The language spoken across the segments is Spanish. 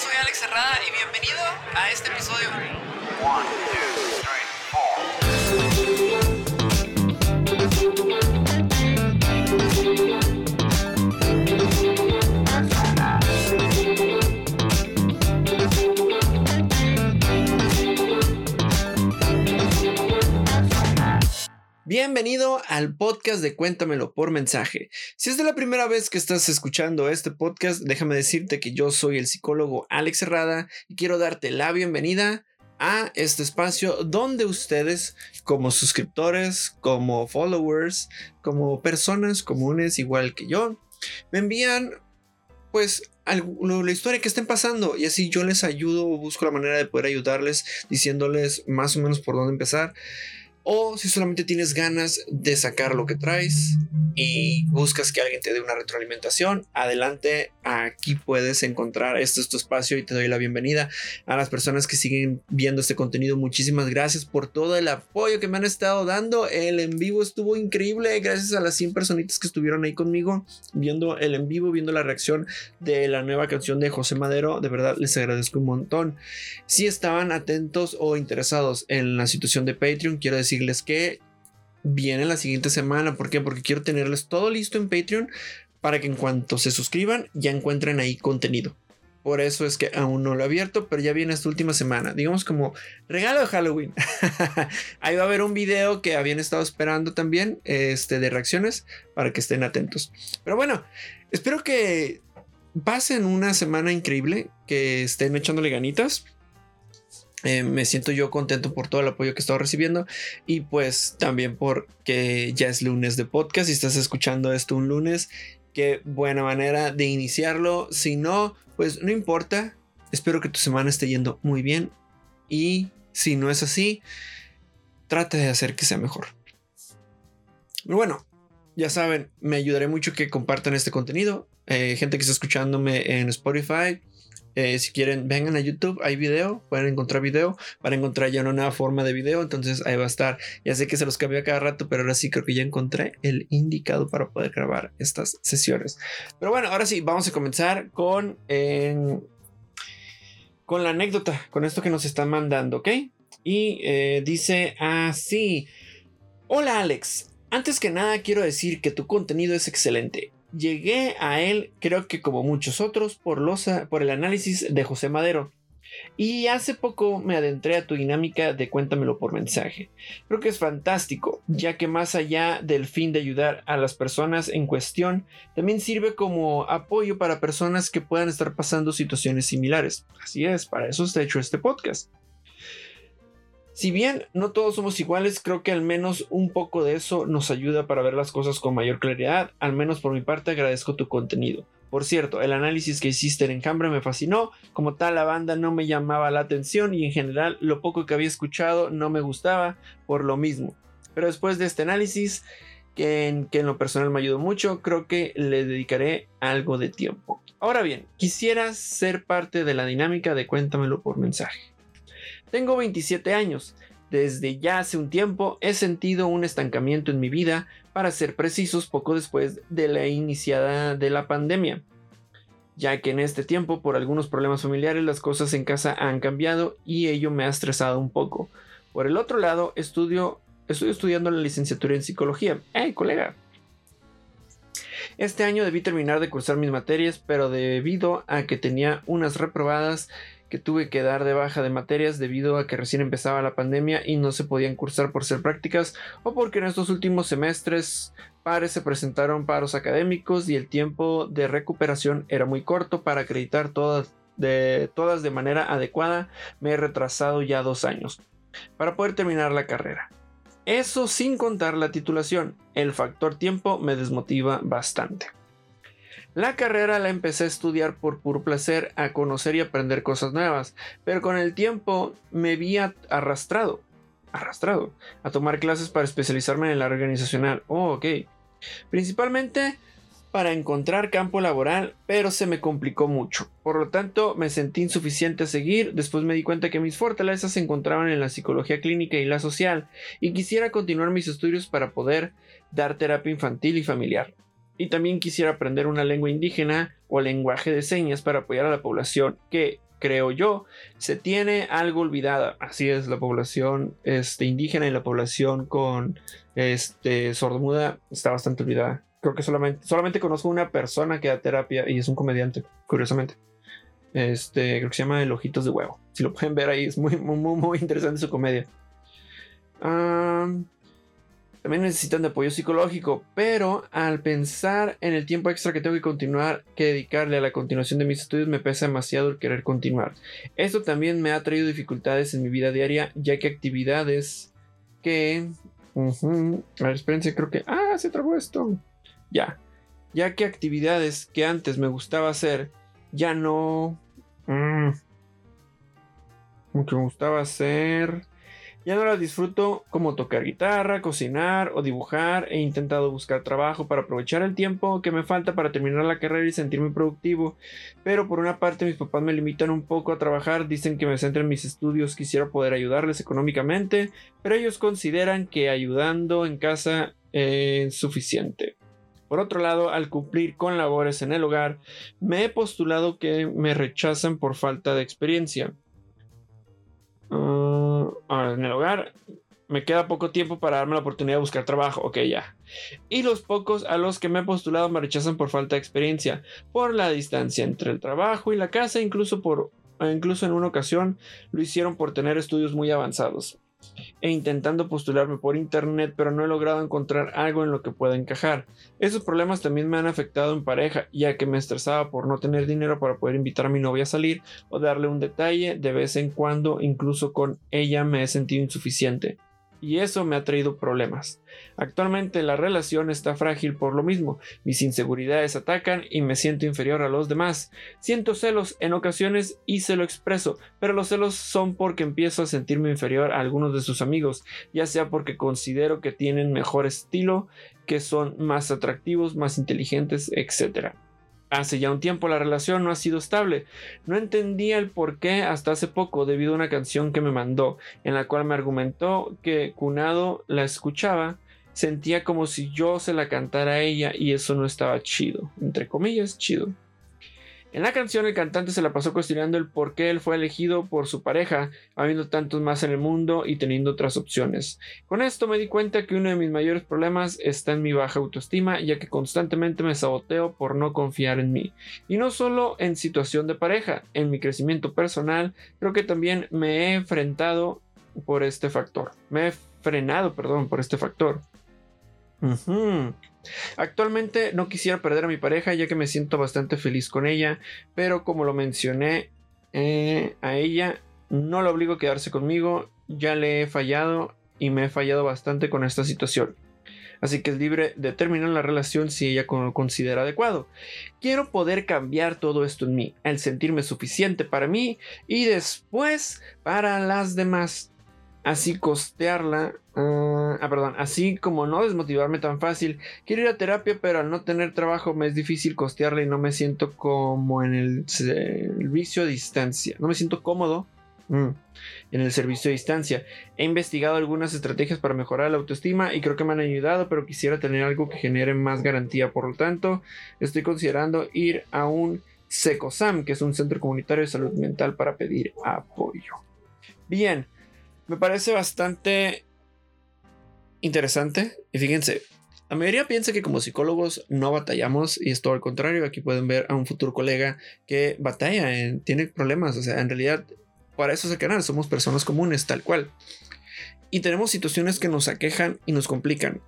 soy Alex Cerrada y bienvenido a este episodio. Bienvenido al podcast de Cuéntamelo por mensaje. Si es de la primera vez que estás escuchando este podcast, déjame decirte que yo soy el psicólogo Alex Herrada y quiero darte la bienvenida a este espacio donde ustedes, como suscriptores, como followers, como personas comunes igual que yo, me envían pues la historia que estén pasando y así yo les ayudo, busco la manera de poder ayudarles diciéndoles más o menos por dónde empezar. O si solamente tienes ganas de sacar lo que traes y buscas que alguien te dé una retroalimentación, adelante, aquí puedes encontrar, este es tu espacio y te doy la bienvenida a las personas que siguen viendo este contenido. Muchísimas gracias por todo el apoyo que me han estado dando. El en vivo estuvo increíble, gracias a las 100 personitas que estuvieron ahí conmigo viendo el en vivo, viendo la reacción de la nueva canción de José Madero. De verdad les agradezco un montón. Si estaban atentos o interesados en la situación de Patreon, quiero decir decirles que viene la siguiente semana. ¿Por? Porque quiero tenerles todo listo en Patreon para que en cuanto se suscriban ya encuentren ahí contenido. Por eso es que aún no lo he abierto, pero ya viene esta última semana. Digamos como regalo de Halloween. ahí va a haber un video que habían estado esperando también, este, de reacciones, para que estén atentos. Pero bueno, espero que pasen una semana increíble, que estén echándole ganitas. Eh, me siento yo contento por todo el apoyo que he estado recibiendo y pues también porque ya es lunes de podcast y estás escuchando esto un lunes. Qué buena manera de iniciarlo. Si no, pues no importa. Espero que tu semana esté yendo muy bien y si no es así, trate de hacer que sea mejor. Bueno, ya saben, me ayudaré mucho que compartan este contenido. Eh, gente que está escuchándome en Spotify, eh, si quieren, vengan a YouTube, hay video, pueden encontrar video, van a encontrar ya una nueva forma de video, entonces ahí va a estar. Ya sé que se los cambio cada rato, pero ahora sí creo que ya encontré el indicado para poder grabar estas sesiones. Pero bueno, ahora sí, vamos a comenzar con, con la anécdota, con esto que nos están mandando, ¿ok? Y eh, dice así, hola Alex, antes que nada quiero decir que tu contenido es excelente. Llegué a él, creo que como muchos otros, por, los, por el análisis de José Madero. Y hace poco me adentré a tu dinámica de cuéntamelo por mensaje. Creo que es fantástico, ya que más allá del fin de ayudar a las personas en cuestión, también sirve como apoyo para personas que puedan estar pasando situaciones similares. Así es, para eso está hecho este podcast. Si bien no todos somos iguales, creo que al menos un poco de eso nos ayuda para ver las cosas con mayor claridad. Al menos por mi parte agradezco tu contenido. Por cierto, el análisis que hiciste en Enjambre me fascinó, como tal la banda no me llamaba la atención y en general lo poco que había escuchado no me gustaba por lo mismo. Pero después de este análisis, que en, que en lo personal me ayudó mucho, creo que le dedicaré algo de tiempo. Ahora bien, quisiera ser parte de la dinámica de cuéntamelo por mensaje. Tengo 27 años. Desde ya hace un tiempo he sentido un estancamiento en mi vida, para ser precisos, poco después de la iniciada de la pandemia. Ya que en este tiempo, por algunos problemas familiares, las cosas en casa han cambiado y ello me ha estresado un poco. Por el otro lado, estudio, estoy estudiando la licenciatura en psicología. ¡Eh, colega! Este año debí terminar de cursar mis materias, pero debido a que tenía unas reprobadas, que tuve que dar de baja de materias debido a que recién empezaba la pandemia y no se podían cursar por ser prácticas o porque en estos últimos semestres pares se presentaron paros académicos y el tiempo de recuperación era muy corto para acreditar todas de, todas de manera adecuada, me he retrasado ya dos años para poder terminar la carrera. Eso sin contar la titulación, el factor tiempo me desmotiva bastante. La carrera la empecé a estudiar por puro placer, a conocer y aprender cosas nuevas, pero con el tiempo me vi arrastrado, arrastrado, a tomar clases para especializarme en el organizacional. Oh, ok. Principalmente para encontrar campo laboral, pero se me complicó mucho. Por lo tanto, me sentí insuficiente a seguir. Después me di cuenta que mis fortalezas se encontraban en la psicología clínica y la social, y quisiera continuar mis estudios para poder dar terapia infantil y familiar. Y también quisiera aprender una lengua indígena o lenguaje de señas para apoyar a la población que, creo yo, se tiene algo olvidada. Así es, la población este, indígena y la población con este, sordomuda está bastante olvidada. Creo que solamente, solamente conozco una persona que da terapia y es un comediante, curiosamente. Este, creo que se llama El Ojitos de Huevo. Si lo pueden ver ahí, es muy, muy, muy interesante su comedia. También necesitan de apoyo psicológico, pero al pensar en el tiempo extra que tengo que continuar, que dedicarle a la continuación de mis estudios, me pesa demasiado el querer continuar. Esto también me ha traído dificultades en mi vida diaria, ya que actividades que... A ver, espérense, creo que... Ah, se trabó esto. Ya. Ya que actividades que antes me gustaba hacer, ya no... Mm, como que me gustaba hacer ya no las disfruto como tocar guitarra, cocinar o dibujar. He intentado buscar trabajo para aprovechar el tiempo que me falta para terminar la carrera y sentirme productivo. Pero por una parte mis papás me limitan un poco a trabajar, dicen que me centre en mis estudios, quisiera poder ayudarles económicamente, pero ellos consideran que ayudando en casa es suficiente. Por otro lado, al cumplir con labores en el hogar, me he postulado que me rechazan por falta de experiencia. Ah, en el hogar me queda poco tiempo para darme la oportunidad de buscar trabajo, ok ya. Y los pocos a los que me he postulado me rechazan por falta de experiencia, por la distancia entre el trabajo y la casa, incluso por incluso en una ocasión lo hicieron por tener estudios muy avanzados e intentando postularme por internet, pero no he logrado encontrar algo en lo que pueda encajar. Esos problemas también me han afectado en pareja, ya que me estresaba por no tener dinero para poder invitar a mi novia a salir o darle un detalle de vez en cuando, incluso con ella me he sentido insuficiente y eso me ha traído problemas. Actualmente la relación está frágil por lo mismo, mis inseguridades atacan y me siento inferior a los demás. Siento celos en ocasiones y se lo expreso, pero los celos son porque empiezo a sentirme inferior a algunos de sus amigos, ya sea porque considero que tienen mejor estilo, que son más atractivos, más inteligentes, etc. Hace ya un tiempo la relación no ha sido estable. No entendía el por qué hasta hace poco debido a una canción que me mandó, en la cual me argumentó que Cunado la escuchaba, sentía como si yo se la cantara a ella y eso no estaba chido, entre comillas, chido. En la canción el cantante se la pasó cuestionando el por qué él fue elegido por su pareja, habiendo tantos más en el mundo y teniendo otras opciones. Con esto me di cuenta que uno de mis mayores problemas está en mi baja autoestima, ya que constantemente me saboteo por no confiar en mí. Y no solo en situación de pareja, en mi crecimiento personal, creo que también me he enfrentado por este factor. Me he frenado, perdón, por este factor. Actualmente no quisiera perder a mi pareja ya que me siento bastante feliz con ella, pero como lo mencioné eh, a ella, no la obligo a quedarse conmigo, ya le he fallado y me he fallado bastante con esta situación. Así que es libre de terminar la relación si ella lo considera adecuado. Quiero poder cambiar todo esto en mí, el sentirme suficiente para mí y después para las demás así costearla, ah, ah, perdón, así como no desmotivarme tan fácil. Quiero ir a terapia, pero al no tener trabajo me es difícil costearla y no me siento como en el servicio a distancia. No me siento cómodo mm, en el servicio a distancia. He investigado algunas estrategias para mejorar la autoestima y creo que me han ayudado, pero quisiera tener algo que genere más garantía. Por lo tanto, estoy considerando ir a un SECOSAM, que es un centro comunitario de salud mental, para pedir apoyo. Bien, me parece bastante interesante. Y fíjense, la mayoría piensa que como psicólogos no batallamos y es todo al contrario. Aquí pueden ver a un futuro colega que batalla, tiene problemas. O sea, en realidad, para eso es el canal. Somos personas comunes, tal cual. Y tenemos situaciones que nos aquejan y nos complican.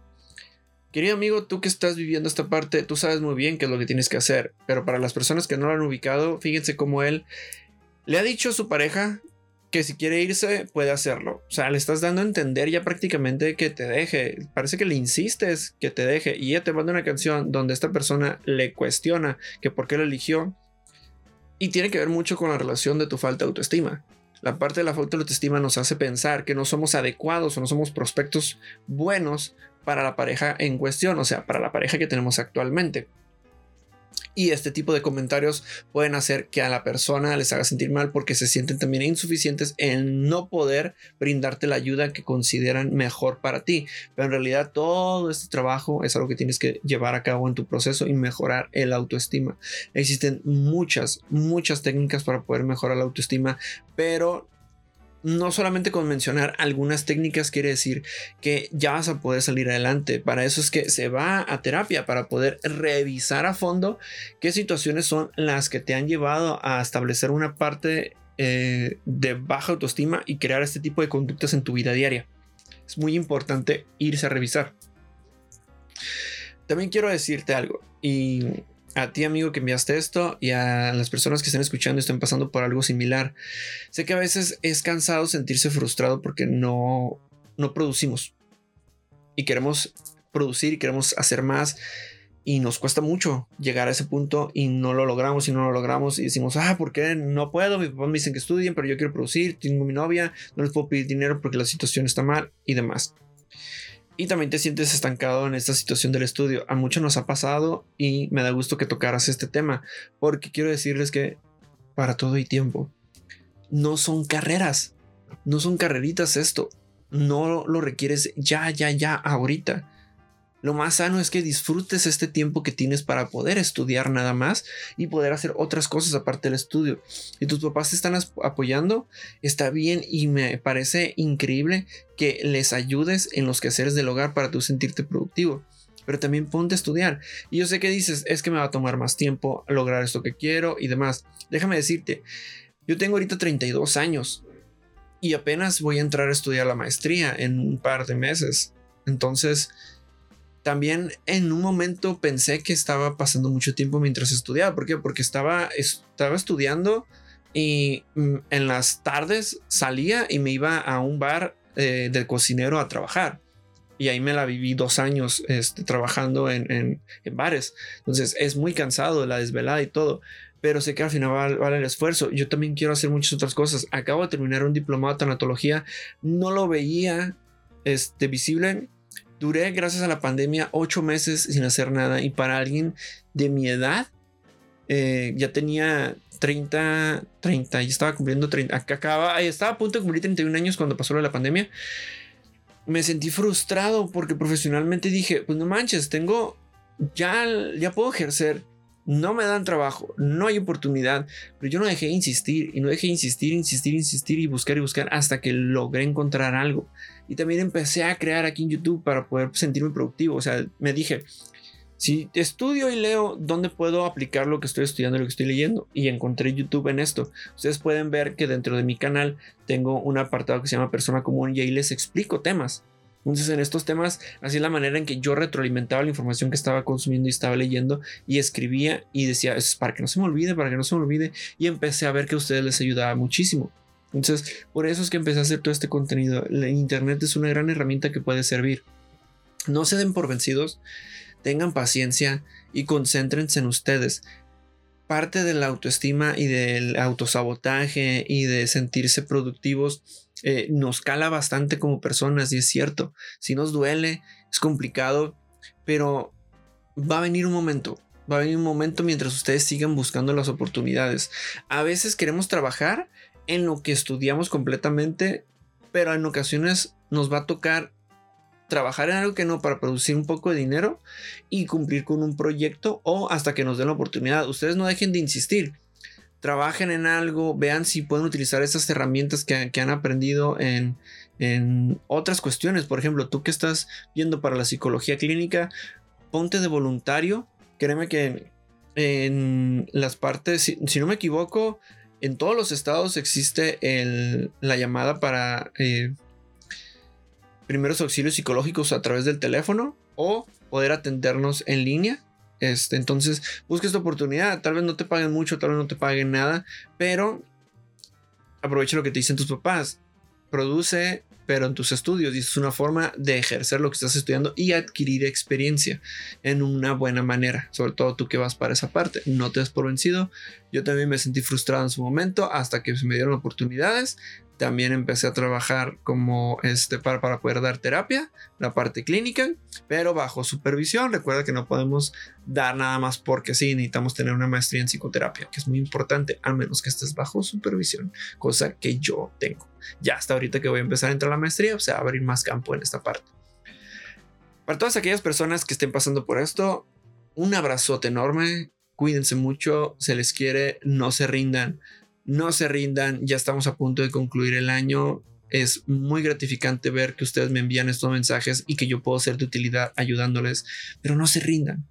Querido amigo, tú que estás viviendo esta parte, tú sabes muy bien qué es lo que tienes que hacer. Pero para las personas que no lo han ubicado, fíjense cómo él le ha dicho a su pareja que si quiere irse puede hacerlo. O sea, le estás dando a entender ya prácticamente que te deje. Parece que le insistes que te deje y ella te manda una canción donde esta persona le cuestiona que por qué lo eligió. Y tiene que ver mucho con la relación de tu falta de autoestima. La parte de la falta de autoestima nos hace pensar que no somos adecuados o no somos prospectos buenos para la pareja en cuestión, o sea, para la pareja que tenemos actualmente. Y este tipo de comentarios pueden hacer que a la persona les haga sentir mal porque se sienten también insuficientes en no poder brindarte la ayuda que consideran mejor para ti. Pero en realidad todo este trabajo es algo que tienes que llevar a cabo en tu proceso y mejorar el autoestima. Existen muchas, muchas técnicas para poder mejorar la autoestima, pero no solamente con mencionar algunas técnicas quiere decir que ya vas a poder salir adelante. Para eso es que se va a terapia, para poder revisar a fondo qué situaciones son las que te han llevado a establecer una parte eh, de baja autoestima y crear este tipo de conductas en tu vida diaria. Es muy importante irse a revisar. También quiero decirte algo y a ti amigo que enviaste esto y a las personas que están escuchando y están pasando por algo similar. Sé que a veces es cansado sentirse frustrado porque no, no producimos y queremos producir y queremos hacer más y nos cuesta mucho llegar a ese punto y no lo logramos y no lo logramos y decimos, ah, ¿por qué no puedo? Mis papás me dicen que estudien, pero yo quiero producir, tengo mi novia, no les puedo pedir dinero porque la situación está mal y demás y también te sientes estancado en esta situación del estudio. A muchos nos ha pasado y me da gusto que tocaras este tema, porque quiero decirles que para todo hay tiempo. No son carreras, no son carreritas esto. No lo requieres ya, ya, ya, ahorita. Lo más sano es que disfrutes este tiempo que tienes para poder estudiar nada más y poder hacer otras cosas aparte del estudio. Si tus papás te están apoyando, está bien y me parece increíble que les ayudes en los quehaceres del hogar para tú sentirte productivo. Pero también ponte a estudiar. Y yo sé que dices, es que me va a tomar más tiempo lograr esto que quiero y demás. Déjame decirte, yo tengo ahorita 32 años y apenas voy a entrar a estudiar la maestría en un par de meses. Entonces, también en un momento pensé que estaba pasando mucho tiempo mientras estudiaba. ¿Por qué? Porque estaba, estaba estudiando y mm, en las tardes salía y me iba a un bar eh, del cocinero a trabajar. Y ahí me la viví dos años este, trabajando en, bares. Entonces es muy cansado la desvelada y todo. Pero sé que al final vale, vale, el esfuerzo. Yo también quiero hacer muchas otras cosas. Acabo de terminar un diplomado de tanatología. No lo veía este, visible Duré, gracias a la pandemia, ocho meses sin hacer nada. Y para alguien de mi edad, eh, ya tenía 30, 30, y estaba cumpliendo 30. Acaba, estaba a punto de cumplir 31 años cuando pasó la pandemia. Me sentí frustrado porque profesionalmente dije, pues no manches, tengo, ya, ya puedo ejercer no me dan trabajo, no hay oportunidad, pero yo no dejé de insistir y no dejé de insistir, insistir, insistir y buscar y buscar hasta que logré encontrar algo. Y también empecé a crear aquí en YouTube para poder sentirme productivo. O sea, me dije, si estudio y leo, ¿dónde puedo aplicar lo que estoy estudiando lo que estoy leyendo? Y encontré YouTube en esto. Ustedes pueden ver que dentro de mi canal tengo un apartado que se llama Persona Común y ahí les explico temas. Entonces en estos temas, así la manera en que yo retroalimentaba la información que estaba consumiendo y estaba leyendo y escribía y decía, es para que no se me olvide, para que no se me olvide. Y empecé a ver que a ustedes les ayudaba muchísimo. Entonces, por eso es que empecé a hacer todo este contenido. La Internet es una gran herramienta que puede servir. No se den por vencidos, tengan paciencia y concéntrense en ustedes. Parte de la autoestima y del autosabotaje y de sentirse productivos eh, nos cala bastante como personas y es cierto, si nos duele, es complicado, pero va a venir un momento, va a venir un momento mientras ustedes sigan buscando las oportunidades. A veces queremos trabajar en lo que estudiamos completamente, pero en ocasiones nos va a tocar trabajar en algo que no para producir un poco de dinero y cumplir con un proyecto o hasta que nos den la oportunidad. Ustedes no dejen de insistir trabajen en algo, vean si pueden utilizar esas herramientas que, han aprendido en, otras cuestiones. Por ejemplo, tú que estás viendo para la psicología clínica, ponte de voluntario. Créeme que en las partes, si, no me equivoco, en todos los estados existe la llamada para eh, primeros auxilios psicológicos a través del teléfono o poder atendernos en línea. Este, entonces, busca esta oportunidad. Tal vez no te paguen mucho, tal vez no te paguen nada, pero aprovecha lo que te dicen tus papás. Produce, pero en tus estudios. Y es una forma de ejercer lo que estás estudiando y adquirir experiencia en una buena manera. Sobre todo tú que vas para esa parte. No te des por vencido. Yo también me sentí frustrado en su momento hasta que se me dieron oportunidades. También empecé a trabajar como este para, poder dar terapia, la parte clínica, pero bajo supervisión. Recuerda que no podemos dar nada más porque sí, necesitamos tener una maestría en psicoterapia, que es muy importante, al menos que estés bajo supervisión, cosa que yo tengo. Ya hasta ahorita que voy a empezar a entrar a la maestría, o sea, abrir más campo en esta parte. Para todas aquellas personas que estén pasando por esto, un abrazote enorme, cuídense mucho, se les quiere, no se rindan no se rindan, ya estamos a punto de concluir el año. Es muy gratificante ver que ustedes me envían estos mensajes y que yo puedo ser de utilidad ayudándoles, pero no se rindan.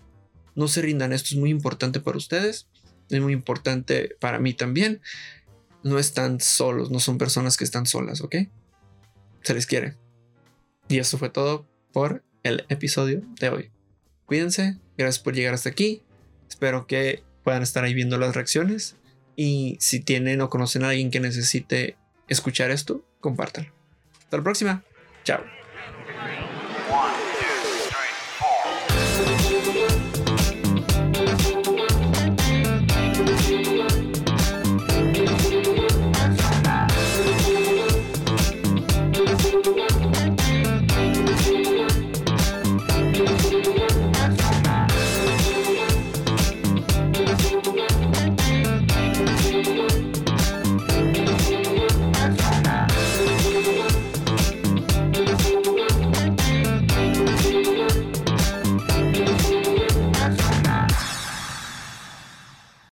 No se rindan, esto es muy importante para ustedes, es muy importante para mí también. No están solos, no son personas que están solas, ¿ok? Se les quiere. Y eso fue todo por el episodio de hoy. Cuídense, gracias por llegar hasta aquí. Espero que puedan estar ahí viendo las reacciones y si tienen o conocen a alguien que necesite escuchar esto, compártanlo. Hasta la próxima. Chao.